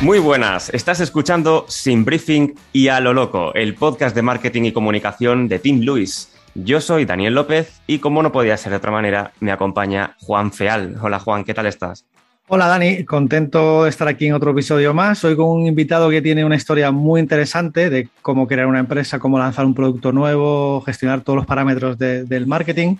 Muy buenas, estás escuchando Sin Briefing y a lo loco, el podcast de marketing y comunicación de Tim Lewis. Yo soy Daniel López y como no podía ser de otra manera, me acompaña Juan Feal. Hola Juan, ¿qué tal estás? Hola Dani, contento de estar aquí en otro episodio más. Hoy con un invitado que tiene una historia muy interesante de cómo crear una empresa, cómo lanzar un producto nuevo, gestionar todos los parámetros del marketing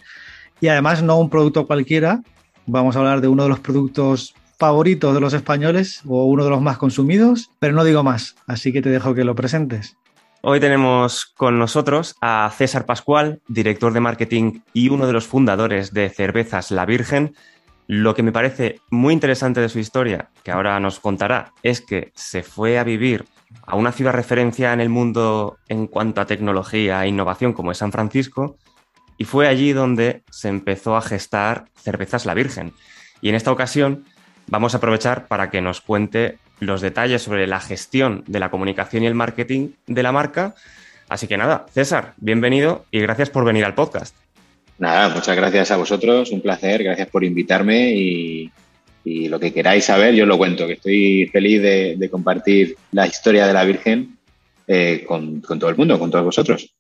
y además no un producto cualquiera. Vamos a hablar de uno de los productos favorito de los españoles o uno de los más consumidos, pero no digo más, así que te dejo que lo presentes. Hoy tenemos con nosotros a César Pascual, director de marketing y uno de los fundadores de Cervezas La Virgen. Lo que me parece muy interesante de su historia, que ahora nos contará, es que se fue a vivir a una ciudad referencia en el mundo en cuanto a tecnología e innovación como es San Francisco, y fue allí donde se empezó a gestar Cervezas La Virgen. Y en esta ocasión vamos a aprovechar para que nos cuente los detalles sobre la gestión de la comunicación y el marketing de la marca. Así que nada, César, bienvenido y gracias por venir al podcast. Nada, muchas gracias a vosotros, un placer, gracias por invitarme y, lo que queráis saber yo lo cuento, que estoy feliz de, compartir la historia de la Virgen eh, con todo el mundo, con todos vosotros.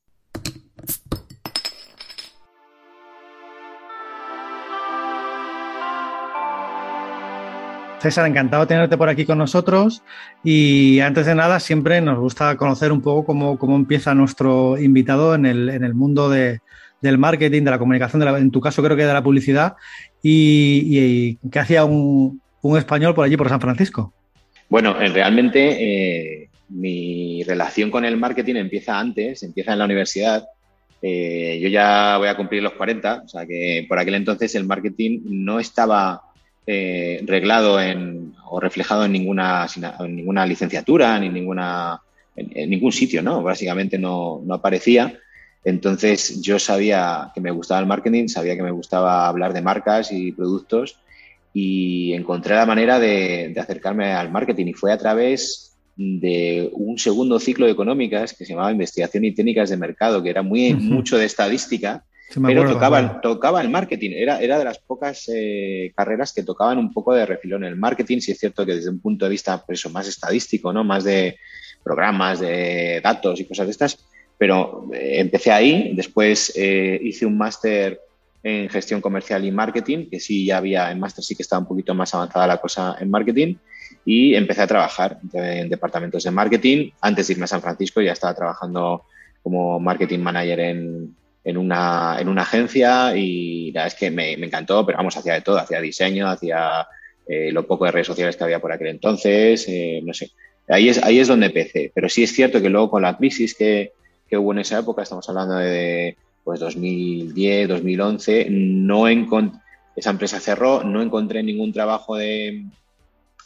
César, encantado de tenerte por aquí con nosotros y antes de nada siempre nos gusta conocer un poco cómo, empieza nuestro invitado en el, mundo del marketing, de la comunicación, en tu caso creo que de la publicidad y, qué hacía un, español por allí, por San Francisco. Bueno, eh, realmente eh, mi relación con el marketing empieza antes, empieza en la universidad. Eh, yo ya voy a cumplir los 40, o sea que por aquel entonces el marketing no estaba eh, reglado en, o reflejado en ninguna, en ninguna licenciatura, ni ninguna, en, ningún sitio, ¿no? Básicamente no, no, aparecía. Entonces yo sabía que me gustaba el marketing, sabía que me gustaba hablar de marcas y productos y encontré la manera de, de acercarme al marketing y fue a través de un segundo ciclo de económicas que se llamaba Investigación y Técnicas de Mercado, que era muy, mucho de estadística pero tocaba, tocaba el marketing. Era, era de las pocas eh, carreras que tocaban un poco de refilón el marketing. Si es cierto que desde un punto de vista pues eso, más estadístico, ¿no? Más de programas, de datos y cosas de estas. Pero eh, empecé ahí. Después eh, hice un máster en gestión comercial y marketing, que sí ya había, en máster sí que estaba un poquito más avanzada la cosa en marketing. Y empecé a trabajar en departamentos de marketing. Antes de irme a San Francisco ya estaba trabajando como marketing manager en, en una, en una agencia y la verdad es que me, encantó, pero vamos, hacía de todo, hacía diseño, hacía eh, lo poco de redes sociales que había por aquel entonces, eh, no sé. Ahí es, ahí es donde empecé, pero sí es cierto que luego con la crisis que, que hubo en esa época, estamos hablando de pues 2010, 2011, no esa empresa cerró, no encontré ningún trabajo de,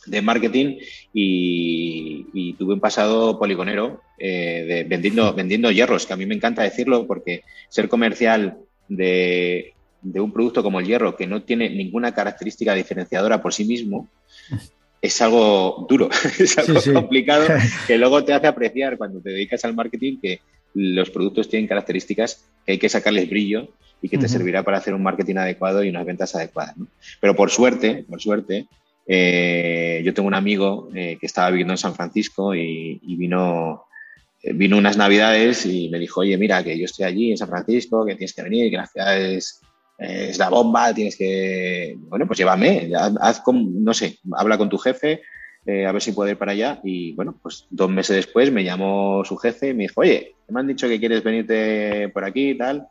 de marketing y, tuve un pasado poligonero eh, de, vendiendo, vendiendo hierros, que a mí me encanta decirlo porque ser comercial de, un producto como el hierro que no tiene ninguna característica diferenciadora por sí mismo es algo duro, es algo complicado que luego te hace apreciar cuando te dedicas al marketing que los productos tienen características que hay que sacarles brillo y que te servirá para hacer un marketing adecuado y unas ventas adecuadas. Pero por suerte, por suerte, eh, yo tengo un amigo eh, que estaba viviendo en San Francisco y, vino, eh, vino unas navidades y me dijo, oye, mira, que yo estoy allí en San Francisco, que tienes que venir, que la ciudad es, la bomba, tienes que, bueno, pues llévame, haz, no sé, habla con tu jefe, a ver si puede ir para allá. Y bueno, pues dos meses después me llamó su jefe y me dijo, oye, me han dicho que quieres venirte por aquí y tal.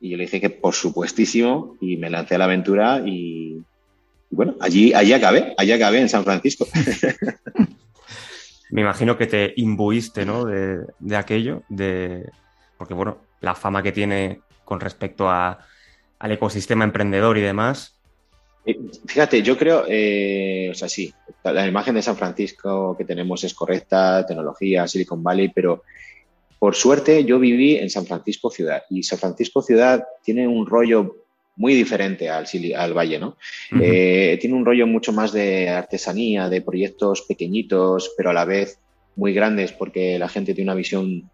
Y yo le dije que por supuestísimo y me lancé a la aventura y, bueno, allí, allí acabé, allí acabé en San Francisco. Me imagino que te imbuiste, ¿no? De, de, aquello, de... porque bueno, la fama que tiene con respecto a, al ecosistema emprendedor y demás. Eh, fíjate, yo creo, eh, o sea, sí, la imagen de San Francisco que tenemos es correcta, tecnología, Silicon Valley, pero por suerte yo viví en San Francisco ciudad y San Francisco ciudad tiene un rollo muy diferente al, al Valle, ¿no? Eh, tiene un rollo mucho más de artesanía, de proyectos pequeñitos, pero a la vez muy grandes porque la gente tiene una visión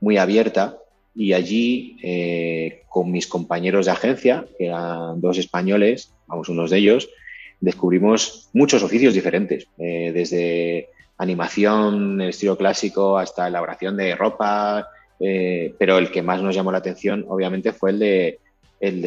muy abierta y allí eh, con mis compañeros de agencia, que eran dos españoles, vamos, unos de ellos, descubrimos muchos oficios diferentes, eh, desde animación en estilo clásico hasta elaboración de ropa, pero el que más nos llamó la atención obviamente fue el de el,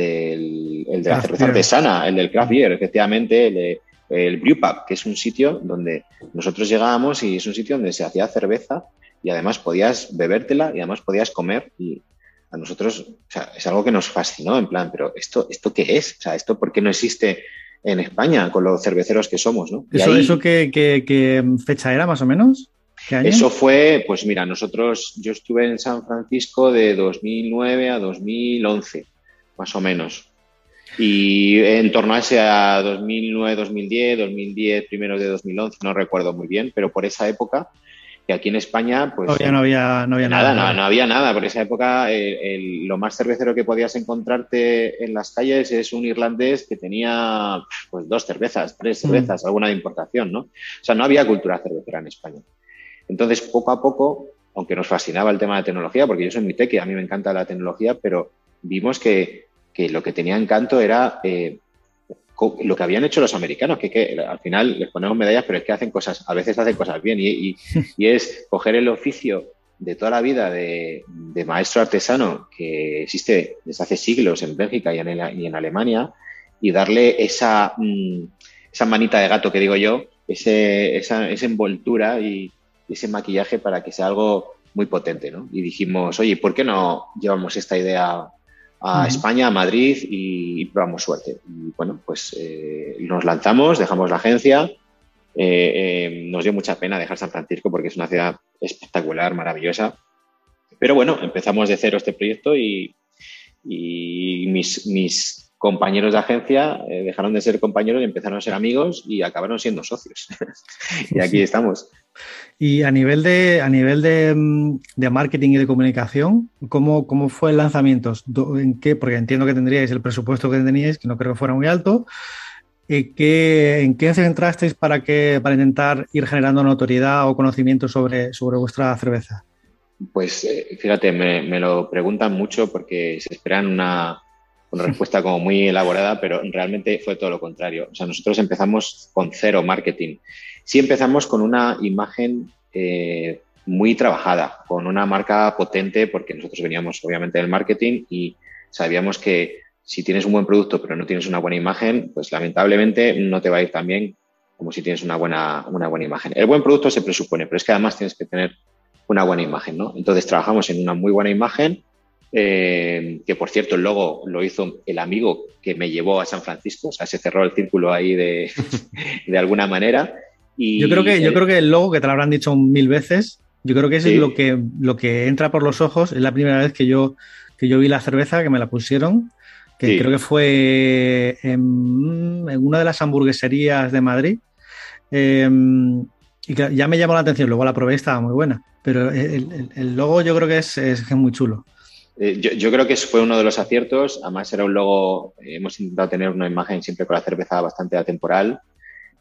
de la cerveza artesana, el del craft beer, efectivamente, el, el Brew Pub, que es un sitio donde nosotros llegábamos y es un sitio donde se hacía cerveza y además podías bebértela y además podías comer y a nosotros o sea, es algo que nos fascinó, en plan, pero ¿esto, esto qué es? O sea, ¿esto por qué no existe en España con los cerveceros que somos? ¿no? ¿Eso, eso qué, qué, fecha era más o menos? Eso fue, pues mira, nosotros, yo estuve en San Francisco de 2009 a 2011 más o menos. Y en torno a ese a 2009, 2010, 2010, primero de 2011, no recuerdo muy bien, pero por esa época, que aquí en España, pues. no había, no había nada. nada. No, había nada. Por esa época, lo más cervecero que podías encontrarte en las calles es un irlandés que tenía pues dos cervezas, tres mm. cervezas, alguna de importación, ¿no? O sea, no había cultura cervecera en España. Entonces, poco a poco, aunque nos fascinaba el tema de tecnología, porque yo soy mi y a mí me encanta la tecnología, pero vimos que que lo que tenía encanto era eh, lo que habían hecho los americanos, que, al final les ponemos medallas, pero es que hacen cosas, a veces hacen cosas bien, y, es coger el oficio de toda la vida de, maestro artesano que existe desde hace siglos en Bélgica y en, Alemania, y darle esa, mm, esa manita de gato que digo yo, esa, esa envoltura y ese maquillaje para que sea algo muy potente, ¿no? Y dijimos, oye, ¿por qué no llevamos esta idea a España, a Madrid y, probamos suerte. Y bueno, pues eh, nos lanzamos, dejamos la agencia. Eh, eh, nos dio mucha pena dejar San Francisco porque es una ciudad espectacular, maravillosa. Pero bueno, empezamos de cero este proyecto y, mis, mis, compañeros de agencia dejaron de ser compañeros y empezaron a ser amigos y acabaron siendo socios. y aquí estamos. Y a nivel de, a nivel de, mm, marketing y de comunicación, ¿cómo, ¿cómo, fue el lanzamiento? ¿En qué? Porque entiendo que tendríais el presupuesto que teníais, que no creo que fuera muy alto. ¿En qué, ¿En qué centrasteis para, que, para intentar ir generando notoriedad o conocimiento sobre, sobre vuestra cerveza? Pues eh, fíjate, me, me, lo preguntan mucho porque se esperan una, una respuesta como muy elaborada, pero realmente fue todo lo contrario. O sea, nosotros empezamos con cero marketing sí empezamos con una imagen eh, muy trabajada, con una marca potente, porque nosotros veníamos obviamente del marketing y sabíamos que si tienes un buen producto pero no tienes una buena imagen, pues lamentablemente no te va a ir tan bien como si tienes una buena, una buena imagen. El buen producto se presupone, pero es que además tienes que tener una buena imagen, ¿no? Entonces trabajamos en una muy buena imagen, eh, que por cierto el logo lo hizo el amigo que me llevó a San Francisco, o sea, se cerró el círculo ahí de, de alguna manera yo, creo que, yo creo que el logo, que te lo habrán dicho mil veces, yo creo que es lo que, lo que entra por los ojos. Es la primera vez que yo, que yo vi la cerveza, que me la pusieron, que creo que fue en, una de las hamburgueserías de Madrid. Em, y ya me llamó la atención, luego la probé y estaba muy buena. Pero el, logo yo creo que es, es muy chulo. Eh, yo, yo, creo que fue uno de los aciertos. Además, era un logo. Hemos intentado tener una imagen siempre con la cerveza bastante atemporal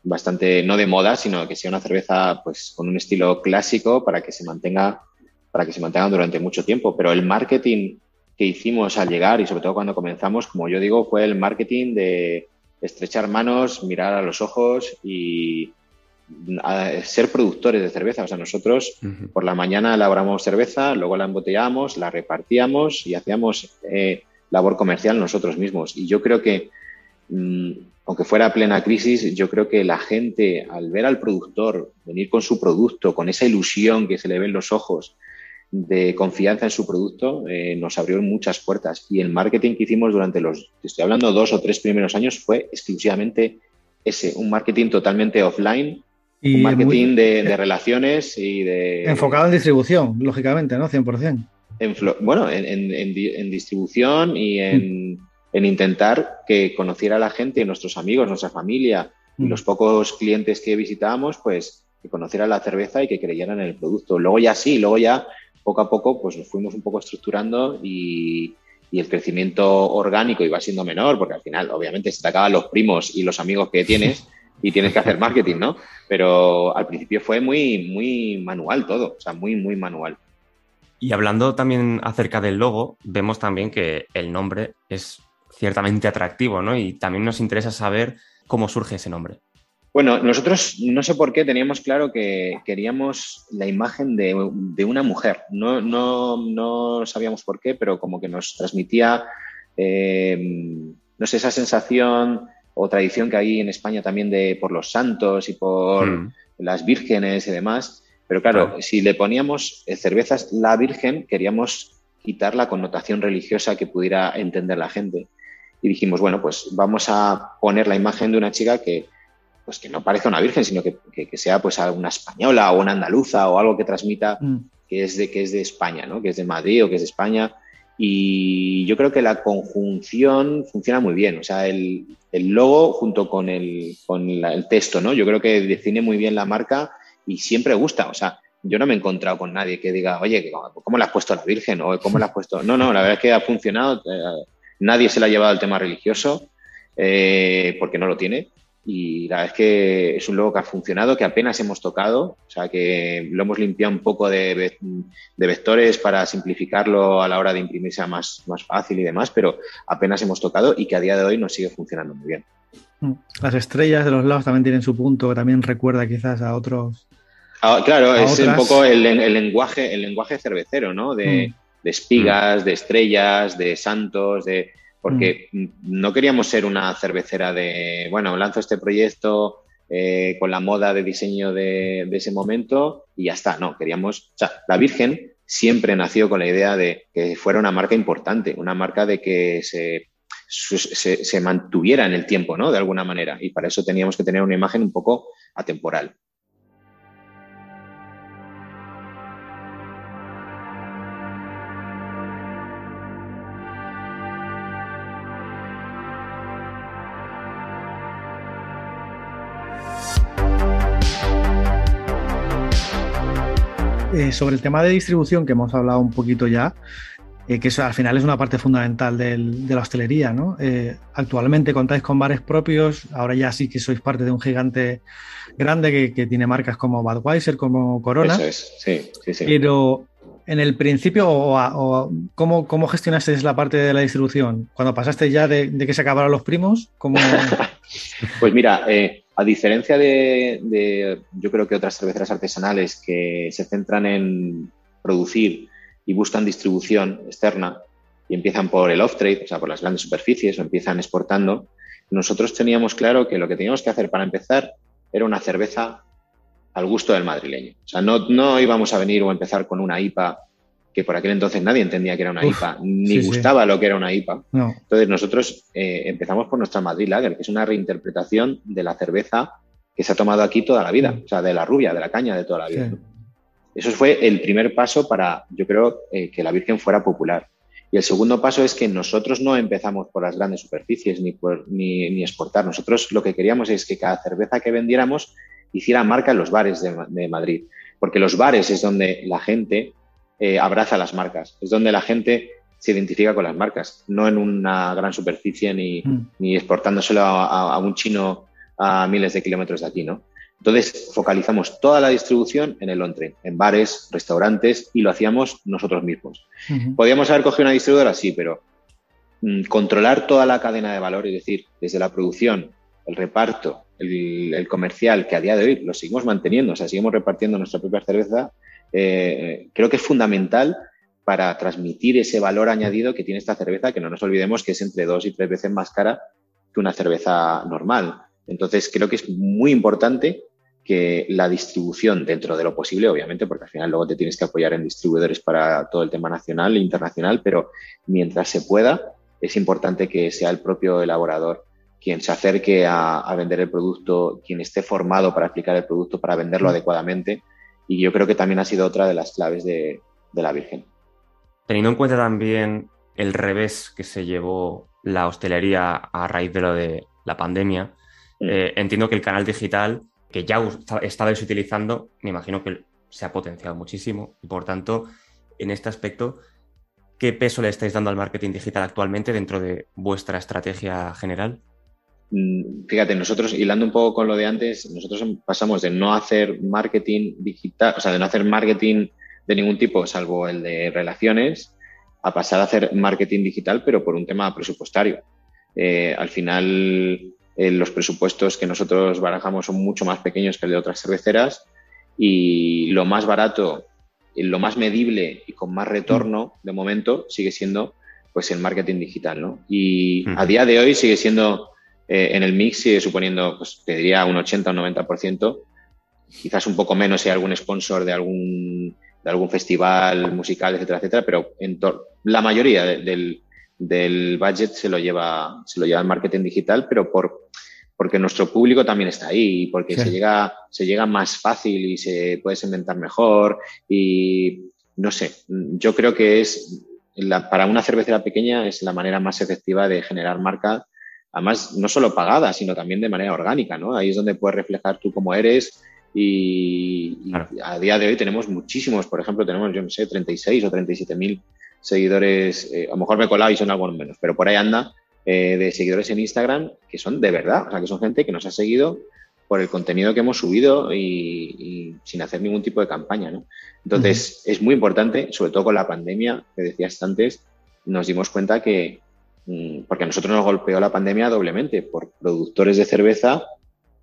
bastante, no de moda, sino que sea una cerveza pues con un estilo clásico para que se mantenga, para que se mantenga durante mucho tiempo. Pero el marketing que hicimos al llegar y sobre todo cuando comenzamos, como yo digo, fue el marketing de estrechar manos, mirar a los ojos y ser productores de cerveza. O sea, nosotros por la mañana elaboramos cerveza, luego la embotellamos, la repartíamos y hacíamos eh, labor comercial nosotros mismos. Y yo creo que mm, aunque fuera plena crisis, yo creo que la gente, al ver al productor venir con su producto, con esa ilusión que se le ve en los ojos de confianza en su producto, eh, nos abrió muchas puertas. Y el marketing que hicimos durante los, estoy hablando, dos o tres primeros años fue exclusivamente ese, un marketing totalmente offline, un marketing de, relaciones y de... Enfocado en distribución, lógicamente, ¿no? 100%. En, bueno, en, distribución y mm. en, intentar que conociera a la gente, nuestros amigos, nuestra familia y mm. los pocos clientes que visitábamos, pues que conocieran la cerveza y que creyeran en el producto. Luego ya sí, luego ya poco a poco pues nos fuimos un poco estructurando y, y el crecimiento orgánico iba siendo menor, porque al final, obviamente, se te acaban los primos y los amigos que tienes y tienes que hacer marketing, ¿no? Pero al principio fue muy, muy manual todo, o sea, muy, muy manual. Y hablando también acerca del logo, vemos también que el nombre es ciertamente atractivo, ¿no? Y también nos interesa saber cómo surge ese nombre. Bueno, nosotros no sé por qué teníamos claro que queríamos la imagen de, una mujer. No, no, no, sabíamos por qué, pero como que nos transmitía, eh, no sé, esa sensación o tradición que hay en España también de por los santos y por hmm. las vírgenes y demás. Pero claro, si le poníamos eh, cervezas la Virgen, queríamos quitar la connotación religiosa que pudiera entender la gente. Y dijimos, bueno, pues vamos a poner la imagen de una chica que pues que no parezca una virgen, sino que, sea pues una española o una andaluza o algo que transmita mm. que, es de, que es de España, ¿no? que es de Madrid o que es de España. Y yo creo que la conjunción funciona muy bien. O sea, el, logo junto con, el, con el texto, ¿no? Yo creo que define muy bien la marca y siempre gusta. O sea, yo no me he encontrado con nadie que diga, oye, ¿cómo le has puesto a la Virgen? O ¿cómo le has puesto? No, no, la verdad es que ha funcionado. Eh, nadie se le ha llevado al tema religioso eh, porque no lo tiene y la verdad es que es un logo que ha funcionado, que apenas hemos tocado, o sea que lo hemos limpiado un poco de, vectores para simplificarlo a la hora de imprimirse más, más fácil y demás, pero apenas hemos tocado y que a día de hoy nos sigue funcionando muy bien. Mm. Las estrellas de los lados también tienen su punto, que también recuerda quizás a otros. Ah, claro, es un poco el, lenguaje, el lenguaje cervecero, ¿no? De, mm. de espigas, de estrellas, de santos, de porque mm. no queríamos ser una cervecera de, bueno, lanzo este proyecto eh, con la moda de diseño de, ese momento y ya está, no, queríamos, o sea, la Virgen siempre nació con la idea de que fuera una marca importante, una marca de que se, se, se mantuviera en el tiempo, ¿no? De alguna manera, y para eso teníamos que tener una imagen un poco atemporal. Eh, sobre el tema de distribución, que hemos hablado un poquito ya, eh, que eso al final es una parte fundamental de la hostelería, ¿no? Eh, actualmente contáis con bares propios, ahora ya sí que sois parte de un gigante grande que, tiene marcas como Budweiser, como Corona. Eso es, sí, sí, sí. Pero en el principio, o, ¿cómo, ¿cómo, gestionasteis la parte de la distribución? Cuando pasaste ya de, que se acabaron los primos, ¿cómo...? pues mira, a diferencia de, yo creo que otras cerveceras artesanales que se centran en producir y buscan distribución externa y empiezan por el off-trade, o sea, por las grandes superficies o empiezan exportando, nosotros teníamos claro que lo que teníamos que hacer para empezar era una cerveza al gusto del madrileño. O sea, no, no íbamos a venir o empezar con una IPA que por aquel entonces nadie entendía que era una IPA, ni gustaba lo que era una IPA. Entonces nosotros eh, empezamos por nuestra Madrid Lager, que es una reinterpretación de la cerveza que se ha tomado aquí toda la vida, o sea, de la rubia, de la caña de toda la vida. Eso fue el primer paso para, yo creo, eh, que la Virgen fuera popular. Y el segundo paso es que nosotros no empezamos por las grandes superficies ni, por, ni, exportar. Nosotros lo que queríamos es que cada cerveza que vendiéramos hiciera marca en los bares de, de Madrid. Porque los bares es donde la gente eh, abraza las marcas. Es donde la gente se identifica con las marcas, no en una gran superficie ni, mm. ni exportándoselo a, un chino a miles de kilómetros de aquí, ¿no? Entonces, focalizamos toda la distribución en el on en bares, restaurantes, y lo hacíamos nosotros mismos. Podíamos haber cogido una distribuidora, sí, pero mm, controlar toda la cadena de valor, es decir, desde la producción, el reparto, el, el, comercial, que a día de hoy lo seguimos manteniendo, o sea, seguimos repartiendo nuestra propia cerveza, eh, creo que es fundamental para transmitir ese valor añadido que tiene esta cerveza, que no nos olvidemos que es entre dos y tres veces más cara que una cerveza normal. Entonces, creo que es muy importante que la distribución dentro de lo posible, obviamente, porque al final luego te tienes que apoyar en distribuidores para todo el tema nacional e internacional, pero mientras se pueda, es importante que sea el propio elaborador quien se acerque a, vender el producto, quien esté formado para explicar el producto, para venderlo adecuadamente. Y yo creo que también ha sido otra de las claves de, la Virgen. Teniendo en cuenta también el revés que se llevó la hostelería a raíz de lo de la pandemia, mm. eh, entiendo que el canal digital que ya estabais utilizando, me imagino que se ha potenciado muchísimo y por tanto, en este aspecto, ¿qué peso le estáis dando al marketing digital actualmente dentro de vuestra estrategia general? Mm, fíjate, nosotros, hilando un poco con lo de antes, nosotros pasamos de no hacer marketing digital, o sea, de no hacer marketing de ningún tipo, salvo el de relaciones, a pasar a hacer marketing digital, pero por un tema presupuestario. Eh, al final, eh, los presupuestos que nosotros barajamos son mucho más pequeños que el de otras cerveceras y lo más barato, lo más medible y con más retorno de momento sigue siendo pues el marketing digital, ¿no? Y a día de hoy sigue siendo eh, en el mix sigue suponiendo, pues te diría un 80 o un 90%, quizás un poco menos si hay algún sponsor de algún, de algún festival musical, etcétera, etcétera, pero en la mayoría del, del budget se lo lleva, se lo lleva el marketing digital, pero por, porque nuestro público también está ahí, porque se llega, se llega más fácil y se puede inventar mejor. Y no sé, yo creo que es para una cervecera pequeña es la manera más efectiva de generar marca, además no solo pagada, sino también de manera orgánica, ¿no? Ahí es donde puedes reflejar tú cómo eres. Y, a día de hoy tenemos muchísimos, por ejemplo, tenemos, yo no sé, 36 o 37 mil seguidores, eh, a lo mejor me he colado y son algunos menos, pero por ahí anda, eh, de seguidores en Instagram que son de verdad, o sea, que son gente que nos ha seguido por el contenido que hemos subido y, sin hacer ningún tipo de campaña, ¿no? Entonces, es muy importante, sobre todo con la pandemia, que decías antes, nos dimos cuenta que, porque a nosotros nos golpeó la pandemia doblemente, por productores de cerveza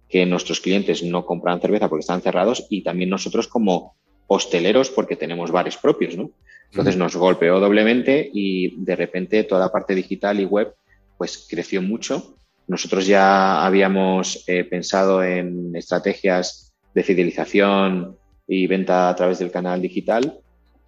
que nuestros clientes no compran cerveza porque están cerrados y también nosotros como hosteleros porque tenemos bares propios, ¿no? Entonces nos golpeó doblemente y de repente toda la parte digital y web pues creció mucho. Nosotros ya habíamos eh, pensado en estrategias de fidelización y venta a través del canal digital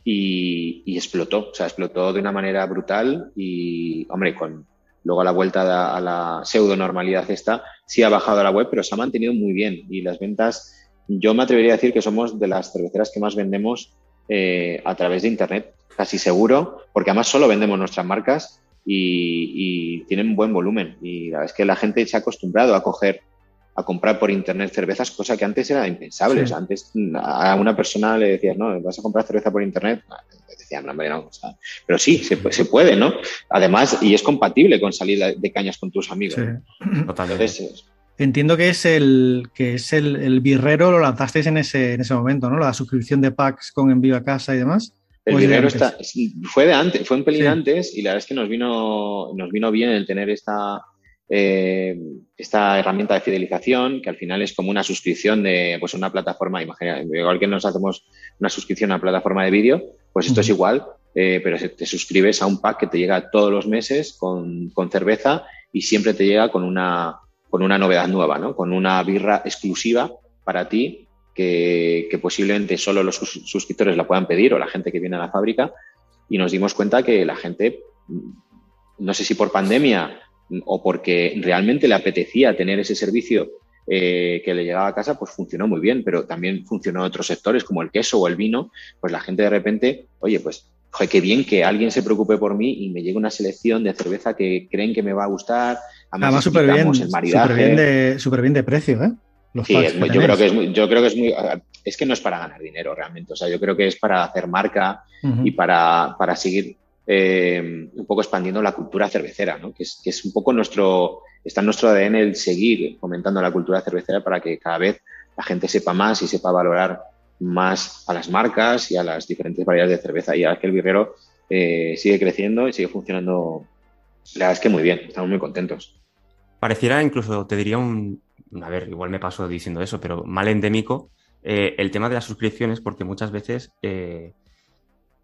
y, explotó, o sea, explotó de una manera brutal y, hombre, con luego a la vuelta a la, pseudo normalidad esta, sí ha bajado la web, pero se ha mantenido muy bien y las ventas, yo me atrevería a decir que somos de las cerveceras que más vendemos eh, a través de Internet, casi seguro, porque además solo vendemos nuestras marcas y, tienen buen volumen. Y la verdad es que la gente se ha acostumbrado a coger, a comprar por Internet cervezas, cosa que antes era impensable. antes a una persona le decías, no, vas a comprar cerveza por Internet. Decían, no, no, pero sí, se, se, puede, ¿no? Además, y es compatible con salir de cañas con tus amigos. Entiendo que es el que es el, el, birrero, lo lanzasteis en ese, en ese momento, ¿no? La suscripción de packs con envío a casa y demás. El birrero está, fue de antes, fue un pelín antes y la verdad es que nos vino, nos vino bien el tener esta, eh, esta herramienta de fidelización, que al final es como una suscripción de pues, una plataforma, imagina, igual que nos hacemos una suscripción a una plataforma de vídeo, pues esto es igual, eh, pero te suscribes a un pack que te llega todos los meses con, con cerveza y siempre te llega con una, con una novedad nueva, ¿no? Con una birra exclusiva para ti que, posiblemente solo los suscriptores la puedan pedir o la gente que viene a la fábrica. Y nos dimos cuenta que la gente, no sé si por pandemia o porque realmente le apetecía tener ese servicio eh, que le llegaba a casa, pues funcionó muy bien, pero también funcionó en otros sectores como el queso o el vino, pues la gente de repente, oye, pues joder, qué bien que alguien se preocupe por mí y me llegue una selección de cerveza que creen que me va a gustar, Además, súper bien, bien, de, super bien de precio, ¿eh? sí, yo creo que es muy, yo creo que es muy, es que no es para ganar dinero realmente, o sea, yo creo que es para hacer marca y para, para seguir eh, un poco expandiendo la cultura cervecera. Que es, un poco nuestro, está en nuestro ADN el seguir fomentando la cultura cervecera para que cada vez la gente sepa más y sepa valorar más a las marcas y a las diferentes variedades de cerveza. Y ahora que el birrero eh, sigue creciendo y sigue funcionando la verdad es que muy bien, estamos muy contentos. Pareciera incluso, te diría un, a ver, igual me paso diciendo eso, pero mal endémico eh, el tema de las suscripciones porque muchas veces,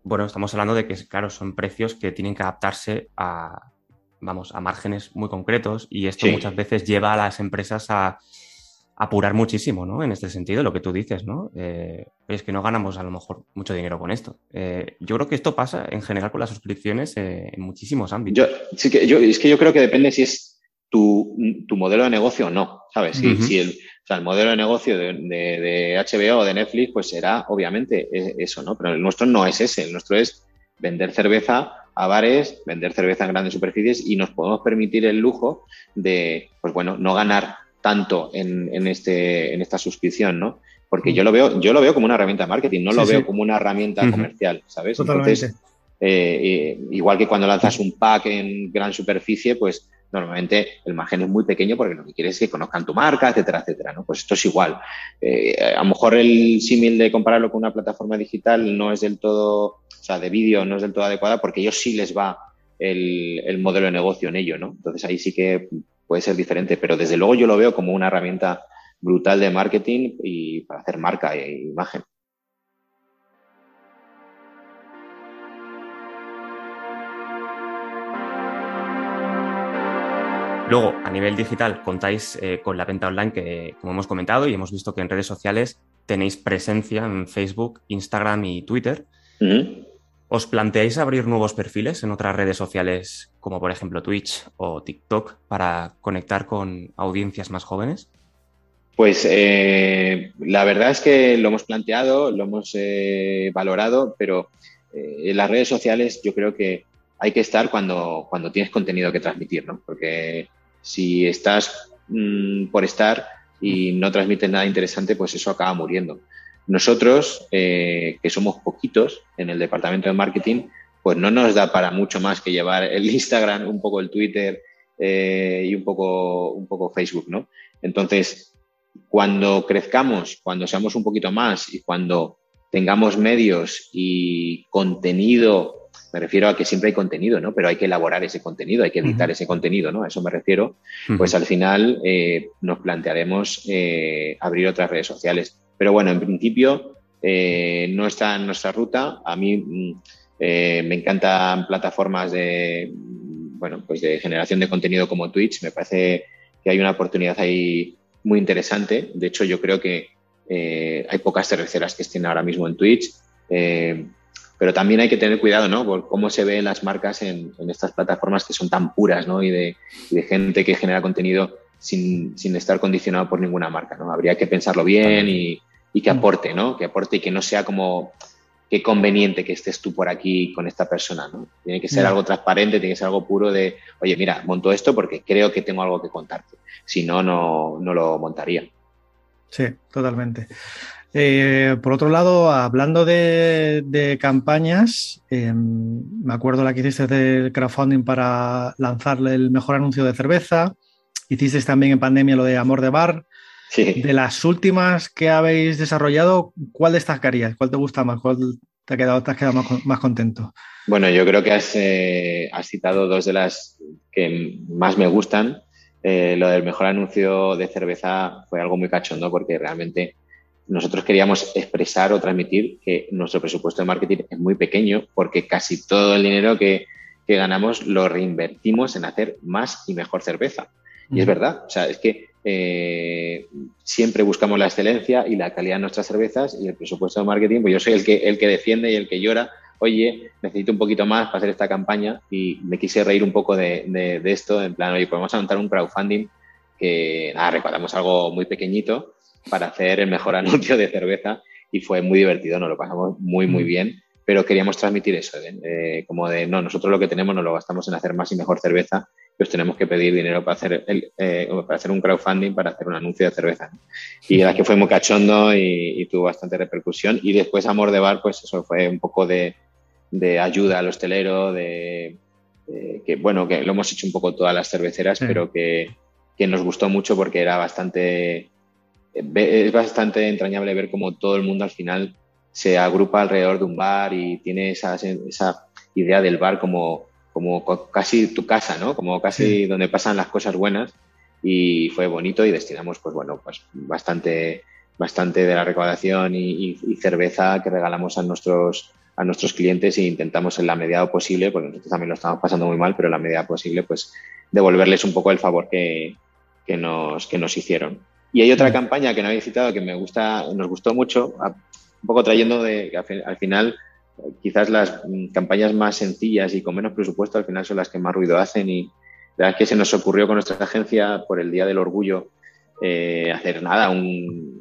bueno, estamos hablando de que, claro, son precios que tienen que adaptarse a, vamos, a márgenes muy concretos y esto muchas veces lleva a las empresas a apurar muchísimo, ¿no? En este sentido, lo que tú dices, ¿no? Eh, es que no ganamos a lo mejor mucho dinero con esto. Eh, yo creo que esto pasa en general con las suscripciones eh, en muchísimos ámbitos. Yo, sí que, yo, es que yo creo que depende si es tu, modelo de negocio o no, ¿sabes? Si, el, o sea, el modelo de negocio de, de, HBO o de Netflix, pues será obviamente e, eso, ¿no? Pero el nuestro no es ese, el nuestro es vender cerveza a bares, vender cerveza en grandes superficies y nos podemos permitir el lujo de, pues bueno, no ganar tanto en, este, en esta suscripción, ¿no? Porque yo lo veo, yo lo veo como una herramienta de marketing, no lo veo como una herramienta comercial, ¿sabes? Entonces, eh, igual que cuando lanzas un pack en gran superficie, pues normalmente el margen es muy pequeño porque lo que quieres es que conozcan tu marca, etcétera, etcétera. ¿no? Pues esto es igual. Eh, a lo mejor el símil de compararlo con una plataforma digital no es del todo, o sea, de vídeo no es del todo adecuada porque ellos sí les va el, el, modelo de negocio en ello, ¿no? Entonces ahí sí que puede ser diferente, pero desde luego yo lo veo como una herramienta brutal de marketing y para hacer marca e imagen. Luego, a nivel digital, contáis eh, con la venta online que, como hemos comentado, y hemos visto que en redes sociales tenéis presencia en Facebook, Instagram y Twitter. ¿Os planteáis abrir nuevos perfiles en otras redes sociales, como por ejemplo Twitch o TikTok, para conectar con audiencias más jóvenes? Pues eh, la verdad es que lo hemos planteado, lo hemos eh, valorado, pero en las redes sociales yo creo que hay que estar cuando, cuando tienes contenido que transmitir, ¿no? Porque si estás mm, por estar y no transmites nada interesante, pues eso acaba muriendo. Nosotros, eh, que somos poquitos en el departamento de marketing, pues no nos da para mucho más que llevar el Instagram, un poco el Twitter eh, y un poco, un poco Facebook, ¿no? Entonces, cuando crezcamos, cuando seamos un poquito más y cuando tengamos medios y contenido, me refiero a que siempre hay contenido, ¿no? Pero hay que elaborar ese contenido, hay que editar ese contenido, ¿no? A eso me refiero. Pues al final eh, nos plantearemos abrir otras redes sociales. Pero bueno, en principio eh, no está en nuestra ruta. A mí mm, eh, me encantan plataformas de, bueno, pues de generación de contenido como Twitch. Me parece que hay una oportunidad ahí muy interesante. De hecho, yo creo que eh, hay pocas cerveceras que estén ahora mismo en Twitch. Pero también hay que tener cuidado, ¿no? Por cómo se ven las marcas en, estas plataformas que son tan puras, ¿no? Y de, de gente que genera contenido sin, sin, estar condicionado por ninguna marca, ¿no? Habría que pensarlo bien y, y que mm. aporte, ¿no? Que aporte y que no sea como qué conveniente que estés tú por aquí con esta persona, ¿no? Tiene que ser algo transparente, tiene que ser algo puro de, oye, mira, monto esto porque creo que tengo algo que contarte. Si no, no, no lo montaría. Sí, totalmente. Eh, por otro lado, hablando de, campañas, em, me acuerdo la que hiciste del crowdfunding para lanzarle el mejor anuncio de cerveza. Hiciste también en pandemia lo de Amor de Bar. De las últimas que habéis desarrollado, ¿cuál destacarías? ¿Cuál te gusta más? ¿Cuál te, ha quedado, te has quedado más, contento? Bueno, yo creo que has, eh, citado dos de las que más me gustan. Eh, lo del mejor anuncio de cerveza fue algo muy cachondo porque realmente nosotros queríamos expresar o transmitir que nuestro presupuesto de marketing es muy pequeño porque casi todo el dinero que, que ganamos lo reinvertimos en hacer más y mejor cerveza. Y es verdad, o sea, es que eh, siempre buscamos la excelencia y la calidad de nuestras cervezas y el presupuesto de marketing, pues yo soy el que, el que defiende y el que llora, oye, necesito un poquito más para hacer esta campaña y me quise reír un poco de, de, esto, en plan, oye, podemos montar un crowdfunding que, nada, algo muy pequeñito para hacer el mejor anuncio de cerveza y fue muy divertido, nos lo pasamos muy, muy mm. bien, pero queríamos transmitir eso, ¿eh? como de, no, nosotros lo que tenemos nos lo gastamos en hacer más y mejor cerveza pues tenemos que pedir dinero para hacer, el, eh, para hacer un crowdfunding, para hacer un anuncio de cerveza. Y la que fue muy cachondo y, tuvo bastante repercusión. Y después Amor de Bar, pues eso fue un poco de, ayuda al hostelero, de, que bueno, que lo hemos hecho un poco todas las cerveceras, pero que, nos gustó mucho porque era bastante, es bastante entrañable ver cómo todo el mundo al final se agrupa alrededor de un bar y tiene esa, esa idea del bar como como casi tu casa, ¿no? Como casi donde pasan las cosas buenas y fue bonito y destinamos, pues bueno, pues bastante, bastante de la recaudación y, cerveza que regalamos a nuestros, a nuestros clientes e intentamos en la medida posible, porque nosotros también lo estamos pasando muy mal, pero en la medida posible, pues devolverles un poco el favor que, que nos, que nos hicieron. Y hay otra campaña que no había citado que me gusta, nos gustó mucho, un poco trayendo de al final quizás las campañas más sencillas y con menos presupuesto al final son las que más ruido hacen y, La verdad es que se nos ocurrió con nuestra agencia por el Día del Orgullo eh, hacer nada, un,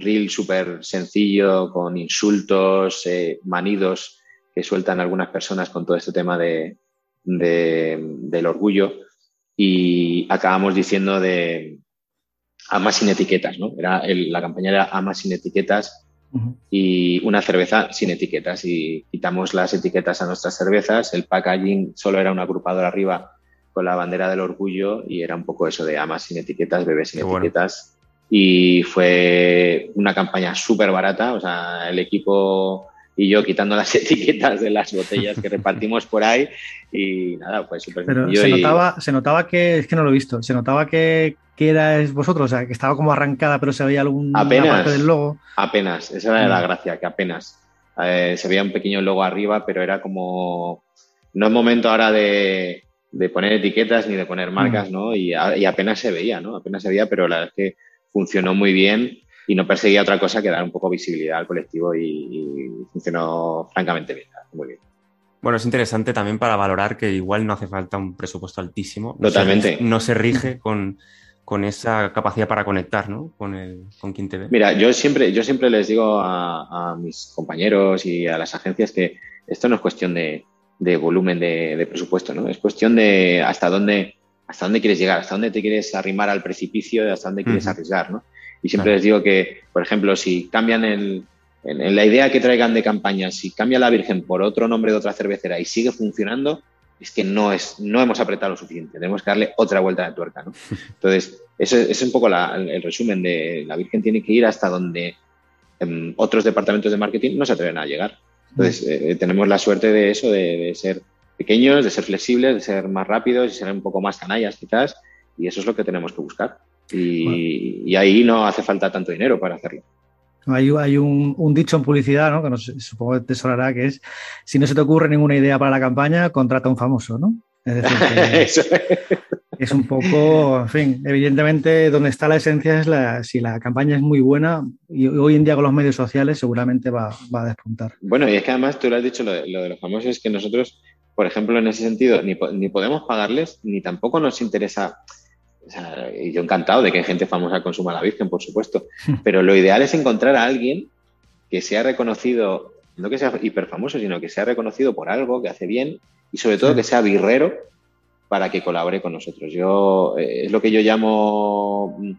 reel súper sencillo con insultos, eh, manidos que sueltan algunas personas con todo este tema de, del orgullo. Y acabamos diciendo de Ama sin etiquetas, ¿no? Era la campaña era Ama sin etiquetas y una cerveza sin etiquetas. Y quitamos las etiquetas a nuestras cervezas, el packaging solo era un agrupador arriba con la bandera del orgullo y era un poco eso de Ama sin etiquetas, bebé sin etiquetas. Y fue una campaña súper barata, o sea, el equipo y yo quitando las etiquetas de las botellas que repartimos por ahí y nada, pues súper Pero se, notaba, se notaba que, es que no lo he visto, se notaba que, que erais vosotros, o sea, que estaba como arrancada pero se veía algún parte del logo. Apenas, esa era la mm. gracia, que apenas. Eh, se veía un pequeño logo arriba, pero era como, no es momento ahora de, de poner etiquetas ni de poner marcas, mm. ¿no? Y, y, apenas se veía, ¿no? Apenas se veía, pero la verdad es que funcionó muy bien y no perseguía otra cosa que dar un poco visibilidad al colectivo y, funcionó francamente bien, muy bien. Bueno, es interesante también para valorar que igual no hace falta un presupuesto altísimo. Totalmente. no se rige con, con, esa capacidad para conectar ¿no? con, el, con quien te ve. Mira, yo siempre, yo siempre les digo a, mis compañeros y a las agencias que esto no es cuestión de, volumen de, presupuesto, ¿no? Es cuestión de hasta dónde, hasta dónde quieres llegar, hasta dónde te quieres arrimar al precipicio, hasta dónde quieres arriesgar, ¿no? Y siempre les digo que, por ejemplo, si cambian el, en, la idea que traigan de campaña, si cambia la Virgen por otro nombre de otra cervecera y sigue funcionando, es que no, es, no hemos apretado lo suficiente. Tenemos que darle otra vuelta de tuerca. ¿no? Entonces, ese es un poco el resumen de la Virgen tiene que ir hasta donde em, otros departamentos de marketing no se atreven a llegar. Entonces, eh, tenemos la suerte de eso, de, de, ser pequeños, de ser flexibles, de ser más rápidos y ser un poco más canallas quizás. Y eso es lo que tenemos que buscar. Y, ahí no hace falta tanto dinero para hacerlo. Hay, hay un, dicho en publicidad, ¿no? que supongo que te sonará, que es, si no se te ocurre ninguna idea para la campaña, contrata a un famoso, ¿no? Es decir, es un poco, en fin, evidentemente donde está la esencia es la, si la campaña es muy buena y hoy en día con los medios sociales seguramente va, a despuntar. Bueno, y es que además tú lo has dicho, lo de, los famosos es que nosotros, por ejemplo, en ese sentido, ni, ni podemos pagarles, ni tampoco nos interesa y yo encantado de que gente famosa consuma la Virgen, por supuesto. Pero lo ideal es encontrar a alguien que sea reconocido, no que sea hiper famoso, sino que sea reconocido por algo que hace bien y sobre todo que sea birrero para que colabore con nosotros. Yo eh, es lo que yo llamo mm,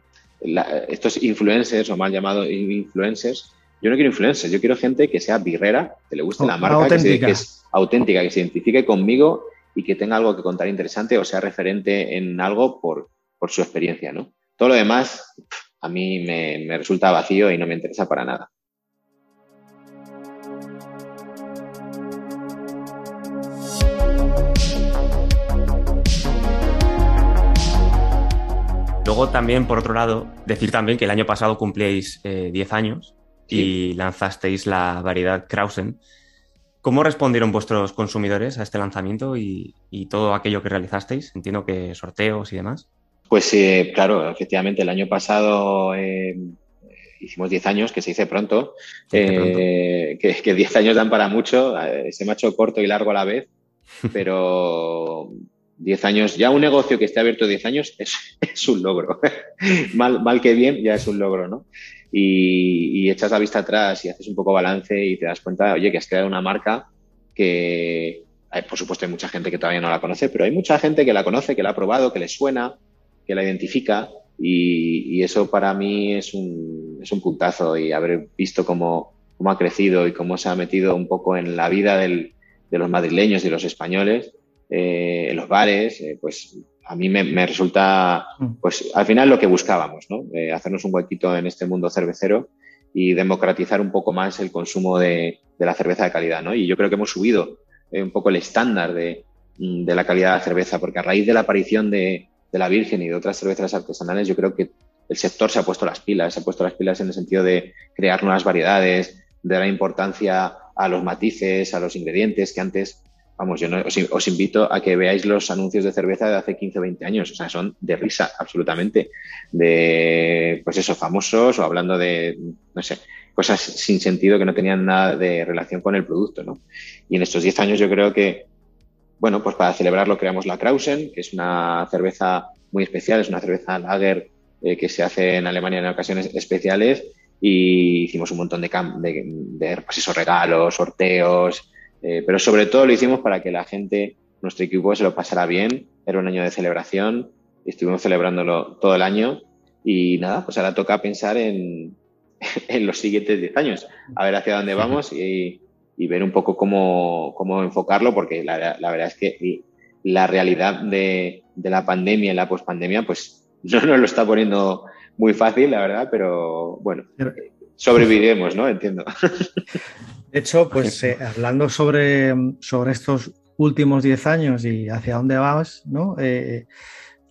estos influencers o mal llamados influencers. Yo no quiero influencers, yo quiero gente que sea birrera, que le guste la marca, que, que, es auténtica, que se identifique conmigo y que tenga algo que contar interesante o sea referente en algo por, por su experiencia, ¿no? Todo lo demás a mí me, resulta vacío y no me interesa para nada. Luego también, por otro lado, decir también que el año pasado cumplíais 10 eh, años y lanzasteis la variedad Krausen. ¿Cómo respondieron vuestros consumidores a este lanzamiento y, y, todo aquello que realizasteis? Entiendo que sorteos y demás. Pues eh, claro, efectivamente, el año pasado eh, hicimos 10 años, que se dice pronto, eh, que, 10 años dan para mucho, se me ha hecho corto y largo a la vez, pero 10 años, ya un negocio que esté abierto 10 años es, un logro. mal, mal que bien, ya es un logro, ¿no? Y, y, echas la vista atrás y haces un poco balance y te das cuenta, oye, que has creado una marca que, por supuesto, hay mucha gente que todavía no la conoce, pero hay mucha gente que la conoce, que la ha probado, que le suena, que la identifica y, eso para mí es un, es un, puntazo y haber visto cómo, cómo, ha crecido y cómo se ha metido un poco en la vida del, de los madrileños y los españoles, eh, en los bares, eh, pues a mí me, resulta, mm. pues al final lo que buscábamos, ¿no? Eh, hacernos un huequito en este mundo cervecero y democratizar un poco más el consumo de, de la cerveza de calidad, ¿no? Y yo creo que hemos subido un poco el estándar de, de la calidad de la cerveza, porque a raíz de la aparición de, de la Virgen y de otras cervezas artesanales, yo creo que el sector se ha puesto las pilas, se ha puesto las pilas en el sentido de crear nuevas variedades, de dar importancia a los matices, a los ingredientes que antes, vamos, yo no, os, invito a que veáis los anuncios de cerveza de hace 15 o 20 años, o sea, son de risa, absolutamente, de, pues eso, famosos o hablando de, no sé, cosas sin sentido que no tenían nada de relación con el producto, ¿no? Y en estos 10 años yo creo que bueno, pues para celebrarlo creamos la Krausen, que es una cerveza muy especial, es una cerveza lager eh, que se hace en Alemania en ocasiones especiales y hicimos un montón de, de, pues esos regalos, sorteos, eh, pero sobre todo lo hicimos para que la gente, nuestro equipo, se lo pasara bien. Era un año de celebración, estuvimos celebrándolo todo el año y nada, pues ahora toca pensar en, en los siguientes 10 años, a ver hacia dónde vamos y, y ver un poco cómo, cómo enfocarlo, porque la, la, verdad es que la realidad de, de la pandemia y la pospandemia, pues no nos lo está poniendo muy fácil, la verdad, pero bueno, sobreviviremos, ¿no? Entiendo. De hecho, pues eh, hablando sobre, sobre estos últimos 10 años y hacia dónde vas, ¿no? Eh,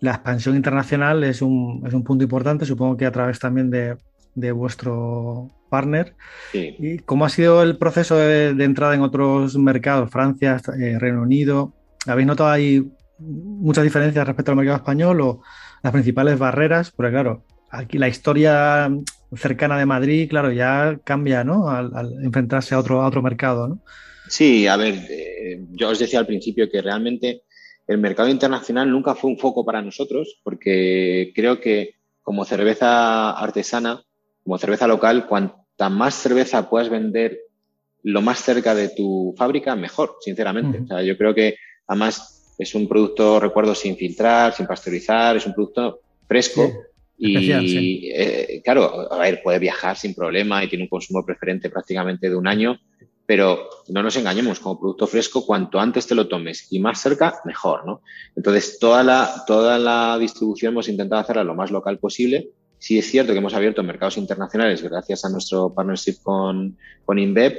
la expansión internacional es un, es un, punto importante, supongo que a través también de, de vuestro partner. ¿Y cómo ha sido el proceso de, entrada en otros mercados? Francia, eh, Reino Unido. ¿Habéis notado ahí muchas diferencias respecto al mercado español o las principales barreras? Porque claro, aquí la historia cercana de Madrid, claro, ya cambia, ¿no? Al, enfrentarse a otro, a otro mercado, ¿no? Sí, a ver, eh, yo os decía al principio que realmente el mercado internacional nunca fue un foco para nosotros, porque creo que como cerveza artesana como cerveza local, cuanta más cerveza puedas vender lo más cerca de tu fábrica, mejor, sinceramente. O sea, yo creo que además es un producto, recuerdo, sin filtrar, sin pasteurizar, es un producto fresco. y eh, claro, a ver, puede viajar sin problema y tiene un consumo preferente prácticamente de un año, pero no nos engañemos, como producto fresco, cuanto antes te lo tomes y más cerca, mejor, ¿no? Entonces, toda la, toda la distribución hemos intentado hacerla lo más local posible Sí es cierto que hemos abierto mercados internacionales gracias a nuestro partnership con, con InBev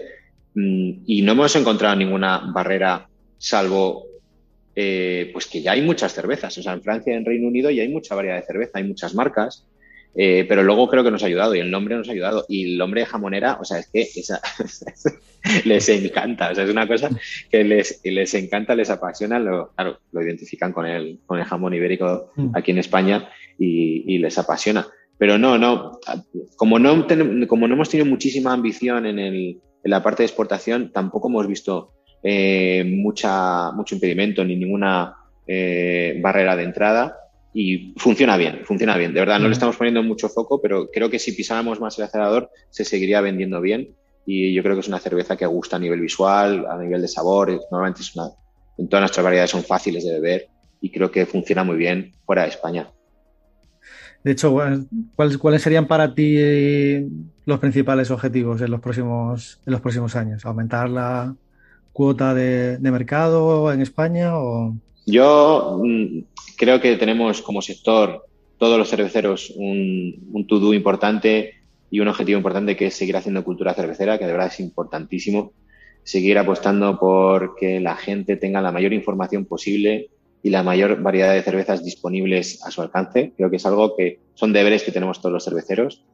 mm, y no hemos encontrado ninguna barrera salvo eh, pues que ya hay muchas cervezas. O sea, en Francia y en Reino Unido ya hay mucha variedad de cerveza, hay muchas marcas. Eh, pero luego creo que nos ha ayudado y el nombre nos ha ayudado. Y el nombre de jamonera, o sea, es que esa, les encanta. O sea, es una cosa que les, les encanta, les apasiona. Lo, claro, lo identifican con el, con el jamón ibérico mm. aquí en España y, y les apasiona. Pero no, no, como no, como no hemos tenido muchísima ambición en, el, en la parte de exportación, tampoco hemos visto eh, mucha, mucho impedimento ni ninguna eh, barrera de entrada y funciona bien, funciona bien. De verdad, no le estamos poniendo mucho foco, pero creo que si pisáramos más el acelerador se seguiría vendiendo bien y yo creo que es una cerveza que gusta a nivel visual, a nivel de sabor. Normalmente es una, en todas nuestras variedades son fáciles de beber y creo que funciona muy bien fuera de España. De hecho, ¿cuáles, serían para ti eh, los principales objetivos en los próximos, en los próximos años? ¿Aumentar la cuota de, mercado en España? O... Yo mm, creo que tenemos como sector, todos los cerveceros, un, un to-do importante y un objetivo importante que es seguir haciendo cultura cervecera, que de verdad es importantísimo. Seguir apostando por que la gente tenga la mayor información posible y la mayor variedad de cervezas disponibles a su alcance. Creo que es algo que son deberes que tenemos todos los cerveceros.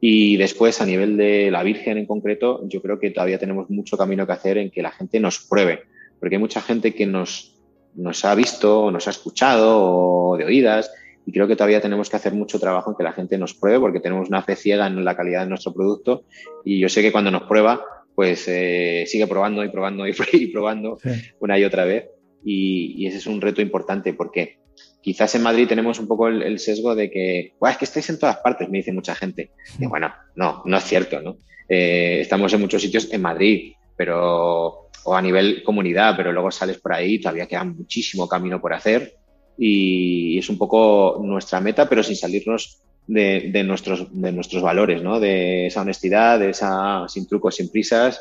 Y después, a nivel de la Virgen en concreto, yo creo que todavía tenemos mucho camino que hacer en que la gente nos pruebe, porque hay mucha gente que nos, nos ha visto, nos ha escuchado o de oídas, y creo que todavía tenemos que hacer mucho trabajo en que la gente nos pruebe, porque tenemos una fe ciega en la calidad de nuestro producto, y yo sé que cuando nos prueba, pues eh, sigue probando y probando y, probando una y otra vez y, ese es un reto importante porque quizás en Madrid tenemos un poco el, sesgo de que, es que estáis en todas partes, me dice mucha gente. Y bueno, no, no es cierto, ¿no? Eh, estamos en muchos sitios en Madrid, pero, o a nivel comunidad, pero luego sales por ahí, todavía queda muchísimo camino por hacer y es un poco nuestra meta, pero sin salirnos de, de, nuestros, de nuestros valores, ¿no? De esa honestidad, de esa sin trucos, sin prisas,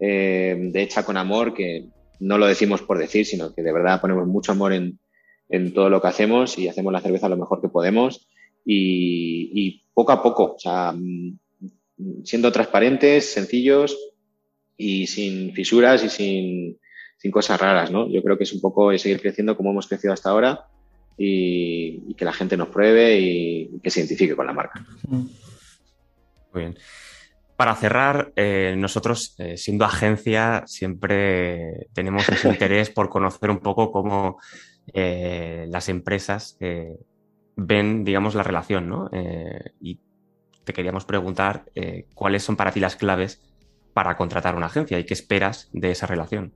eh, de hecha con amor, que no lo decimos por decir, sino que de verdad ponemos mucho amor en, todo lo que hacemos y hacemos la cerveza lo mejor que podemos y, poco a poco, o sea, mm, siendo transparentes, sencillos y sin fisuras y sin, cosas raras, ¿no? Yo creo que es un poco seguir creciendo como hemos crecido hasta ahora y, que la gente nos pruebe y que se identifique con la marca. Muy bien. Para cerrar, eh, nosotros, eh, siendo agencia, siempre tenemos ese interés por conocer un poco cómo eh, las empresas ven, digamos, la relación, ¿no? y te queríamos preguntar cuáles son para ti las claves para contratar una agencia y qué esperas de esa relación.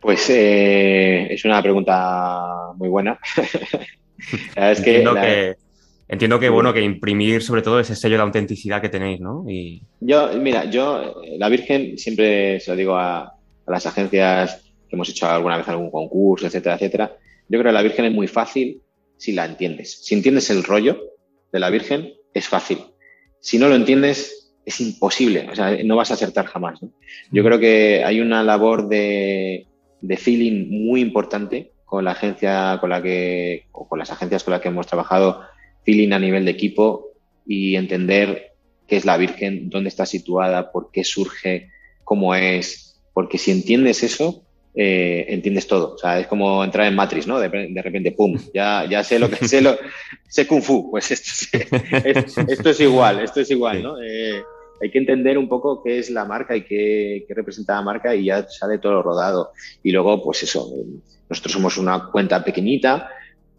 Pues es una pregunta muy buena. es que, entiendo que bueno que imprimir sobre todo ese sello de autenticidad que tenéis, ¿no? Y... Yo, mira, yo la Virgen siempre se lo digo a, las agencias que hemos hecho alguna vez algún concurso, etcétera, etcétera. Yo creo que la Virgen es muy fácil si la entiendes. Si entiendes el rollo de la Virgen, es fácil. Si no lo entiendes, es imposible. O sea, no vas a acertar jamás. Yo creo que hay una labor de, de feeling muy importante con la agencia con la que, o con las agencias con las que hemos trabajado, feeling a nivel de equipo y entender qué es la Virgen, dónde está situada, por qué surge, cómo es, porque si entiendes eso, eh, entiendes todo. O sea, es como entrar en Matrix, ¿no? De, repente, ¡pum! Ya, ya sé lo que sé, lo, sé Kung Fu. Pues esto, es, esto es igual, esto es igual, ¿no? Eh, hay que entender un poco qué es la marca y qué, representa la marca y ya sale todo rodado. Y luego, pues eso, nosotros somos una cuenta pequeñita,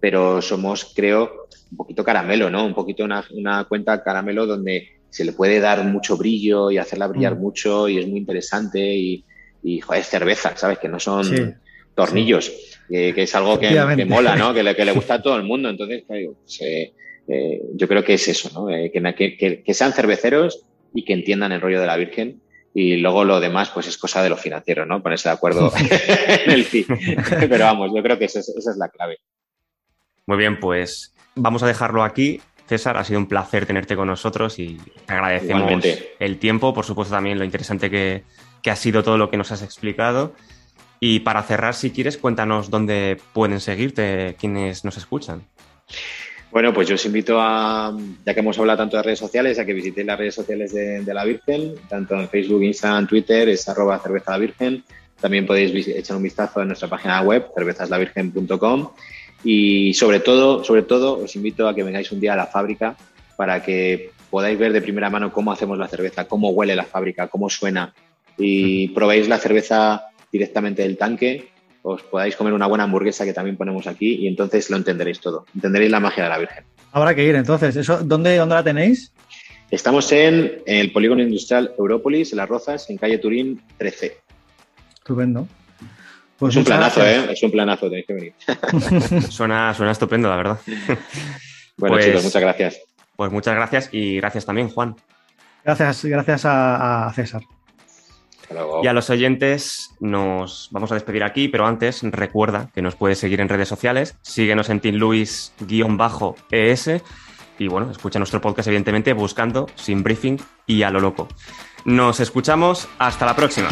pero somos, creo, un poquito caramelo, ¿no? Un poquito una, cuenta caramelo donde se le puede dar mucho brillo y hacerla brillar mm. mucho y es muy interesante y, y joder, cerveza, ¿sabes? Que no son tornillos, Que, es algo que, mola, ¿no? Que le, que le, gusta a todo el mundo. Entonces, pues, eh, eh, yo creo que es eso, ¿no? Eh, que, que, sean cerveceros y que entiendan el rollo de la Virgen. Y luego lo demás, pues es cosa de los financieros, ¿no? Ponerse de acuerdo en el fin. Pero vamos, yo creo que esa es, la clave. Muy bien, pues vamos a dejarlo aquí. César, ha sido un placer tenerte con nosotros y agradecemos el tiempo, por supuesto también lo interesante que, que, ha sido todo lo que nos has explicado. Y para cerrar, si quieres, cuéntanos dónde pueden seguirte quienes nos escuchan. Bueno, pues yo os invito a, ya que hemos hablado tanto de redes sociales, a que visitéis las redes sociales de, la Virgen, tanto en Facebook, Instagram, Twitter, es arroba cerveza la Virgen. También podéis echar un vistazo en nuestra página web, cervezaslavirgen.com. Y sobre todo, sobre todo, os invito a que vengáis un día a la fábrica para que podáis ver de primera mano cómo hacemos la cerveza, cómo huele la fábrica, cómo suena y probéis la cerveza directamente del tanque os podáis comer una buena hamburguesa que también ponemos aquí y entonces lo entenderéis todo. Entenderéis la magia de la Virgen. Habrá que ir entonces. ¿Eso, dónde, ¿Dónde la tenéis? Estamos en, el Polígono Industrial Európolis, en Las Rozas, en calle Turín 13. Estupendo. Pues es un planazo, ¿eh? Es un planazo, tenéis que venir. suena, suena estupendo, la verdad. bueno, pues chicos, muchas gracias. Pues muchas gracias y gracias también, Juan. Gracias, gracias a César. Y a los oyentes nos vamos a despedir aquí, pero antes recuerda que nos puedes seguir en redes sociales, síguenos en Team Luis-ES y bueno, escucha nuestro podcast evidentemente buscando Sin Briefing y a lo loco. Nos escuchamos, hasta la próxima.